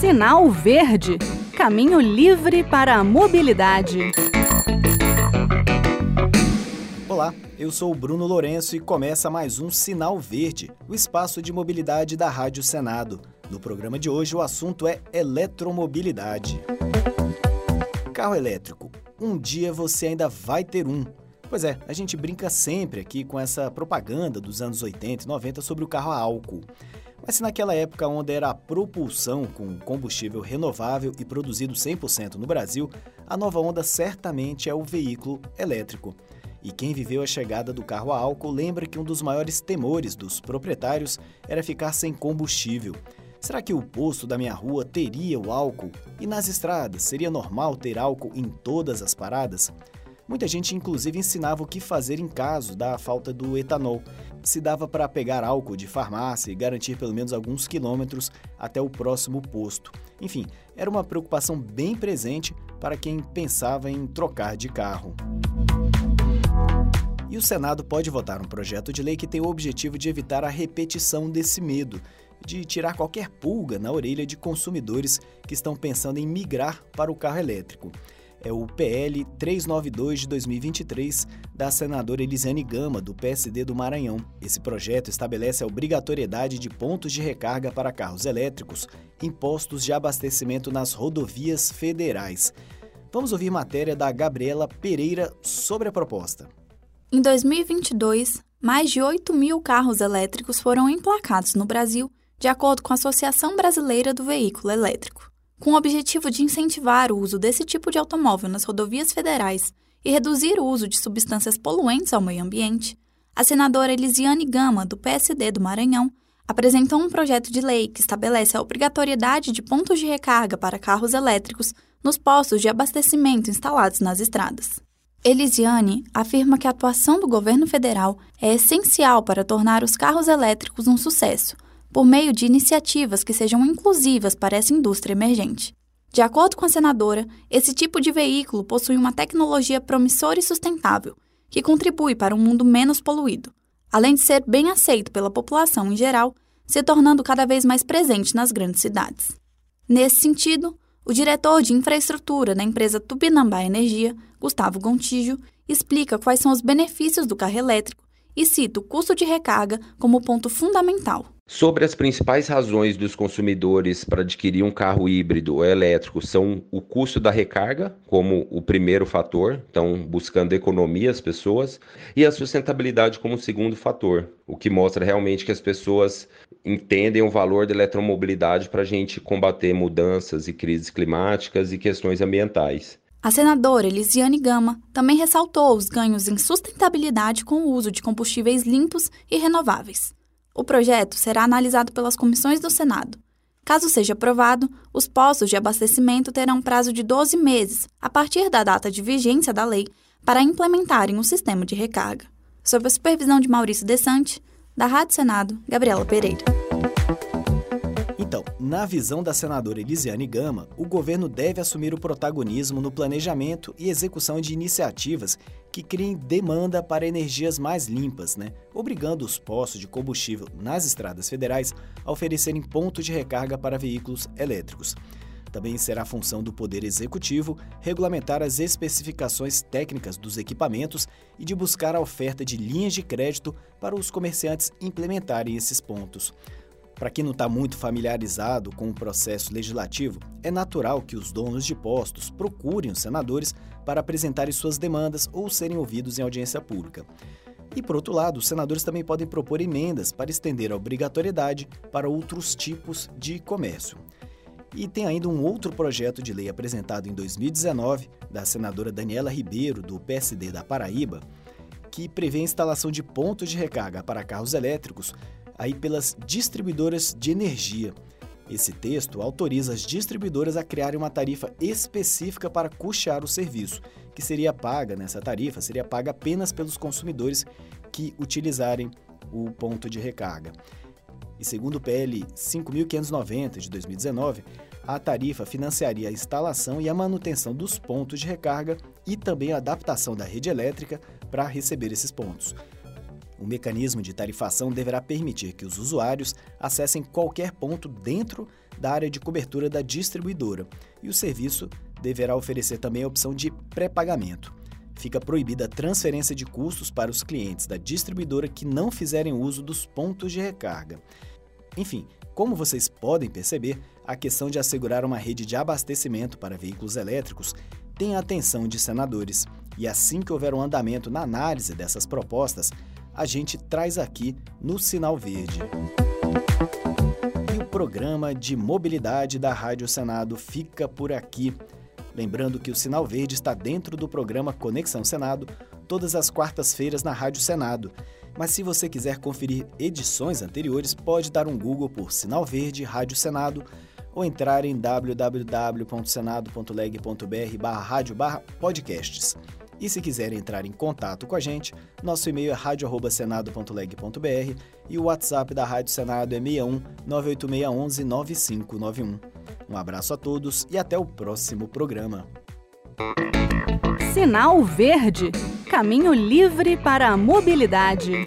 Sinal Verde Caminho livre para a mobilidade. Olá, eu sou o Bruno Lourenço e começa mais um Sinal Verde, o espaço de mobilidade da Rádio Senado. No programa de hoje, o assunto é eletromobilidade. Carro elétrico. Um dia você ainda vai ter um. Pois é, a gente brinca sempre aqui com essa propaganda dos anos 80 e 90 sobre o carro a álcool. Mas se naquela época onde era a propulsão com combustível renovável e produzido 100% no Brasil, a nova onda certamente é o veículo elétrico. E quem viveu a chegada do carro a álcool lembra que um dos maiores temores dos proprietários era ficar sem combustível. Será que o posto da minha rua teria o álcool? E nas estradas, seria normal ter álcool em todas as paradas? Muita gente, inclusive, ensinava o que fazer em caso da falta do etanol. Se dava para pegar álcool de farmácia e garantir pelo menos alguns quilômetros até o próximo posto. Enfim, era uma preocupação bem presente para quem pensava em trocar de carro. E o Senado pode votar um projeto de lei que tem o objetivo de evitar a repetição desse medo, de tirar qualquer pulga na orelha de consumidores que estão pensando em migrar para o carro elétrico é o PL 392 de 2023 da senadora Elisiane Gama, do PSD do Maranhão. Esse projeto estabelece a obrigatoriedade de pontos de recarga para carros elétricos em postos de abastecimento nas rodovias federais. Vamos ouvir matéria da Gabriela Pereira sobre a proposta. Em 2022, mais de 8 mil carros elétricos foram emplacados no Brasil, de acordo com a Associação Brasileira do Veículo Elétrico. Com o objetivo de incentivar o uso desse tipo de automóvel nas rodovias federais e reduzir o uso de substâncias poluentes ao meio ambiente, a senadora Elisiane Gama, do PSD do Maranhão, apresentou um projeto de lei que estabelece a obrigatoriedade de pontos de recarga para carros elétricos nos postos de abastecimento instalados nas estradas. Elisiane afirma que a atuação do governo federal é essencial para tornar os carros elétricos um sucesso, por meio de iniciativas que sejam inclusivas para essa indústria emergente. De acordo com a senadora, esse tipo de veículo possui uma tecnologia promissora e sustentável, que contribui para um mundo menos poluído, além de ser bem aceito pela população em geral, se tornando cada vez mais presente nas grandes cidades. Nesse sentido, o diretor de infraestrutura da empresa Tupinambá Energia, Gustavo Gontijo, explica quais são os benefícios do carro elétrico e cita o custo de recarga como ponto fundamental. Sobre as principais razões dos consumidores para adquirir um carro híbrido ou elétrico são o custo da recarga, como o primeiro fator, então buscando economia as pessoas, e a sustentabilidade como segundo fator, o que mostra realmente que as pessoas entendem o valor da eletromobilidade para a gente combater mudanças e crises climáticas e questões ambientais. A senadora Elisiane Gama também ressaltou os ganhos em sustentabilidade com o uso de combustíveis limpos e renováveis. O projeto será analisado pelas comissões do Senado. Caso seja aprovado, os postos de abastecimento terão prazo de 12 meses, a partir da data de vigência da lei, para implementarem o sistema de recarga. Sob a supervisão de Maurício Desante, da Rádio Senado, Gabriela Pereira. Então, na visão da senadora Elisiane Gama, o governo deve assumir o protagonismo no planejamento e execução de iniciativas que criem demanda para energias mais limpas, né? obrigando os postos de combustível nas estradas federais a oferecerem pontos de recarga para veículos elétricos. Também será função do Poder Executivo regulamentar as especificações técnicas dos equipamentos e de buscar a oferta de linhas de crédito para os comerciantes implementarem esses pontos. Para quem não está muito familiarizado com o processo legislativo, é natural que os donos de postos procurem os senadores para apresentarem suas demandas ou serem ouvidos em audiência pública. E, por outro lado, os senadores também podem propor emendas para estender a obrigatoriedade para outros tipos de comércio. E tem ainda um outro projeto de lei apresentado em 2019, da senadora Daniela Ribeiro, do PSD da Paraíba, que prevê a instalação de pontos de recarga para carros elétricos aí pelas distribuidoras de energia. Esse texto autoriza as distribuidoras a criarem uma tarifa específica para custear o serviço, que seria paga nessa tarifa, seria paga apenas pelos consumidores que utilizarem o ponto de recarga. E segundo o PL 5590 de 2019, a tarifa financiaria a instalação e a manutenção dos pontos de recarga e também a adaptação da rede elétrica para receber esses pontos. O mecanismo de tarifação deverá permitir que os usuários acessem qualquer ponto dentro da área de cobertura da distribuidora e o serviço deverá oferecer também a opção de pré-pagamento. Fica proibida a transferência de custos para os clientes da distribuidora que não fizerem uso dos pontos de recarga. Enfim, como vocês podem perceber, a questão de assegurar uma rede de abastecimento para veículos elétricos tem a atenção de senadores. E assim que houver um andamento na análise dessas propostas, a gente traz aqui no Sinal Verde. E o programa de mobilidade da Rádio Senado fica por aqui. Lembrando que o Sinal Verde está dentro do programa Conexão Senado, todas as quartas-feiras na Rádio Senado. Mas se você quiser conferir edições anteriores, pode dar um Google por Sinal Verde Rádio Senado ou entrar em www.senado.leg.br/rádio/podcasts. E se quiser entrar em contato com a gente, nosso e-mail é radio@senado.leg.br e o WhatsApp da Rádio Senado é 61 98611 9591. Um abraço a todos e até o próximo programa. Sinal Verde Caminho livre para a mobilidade.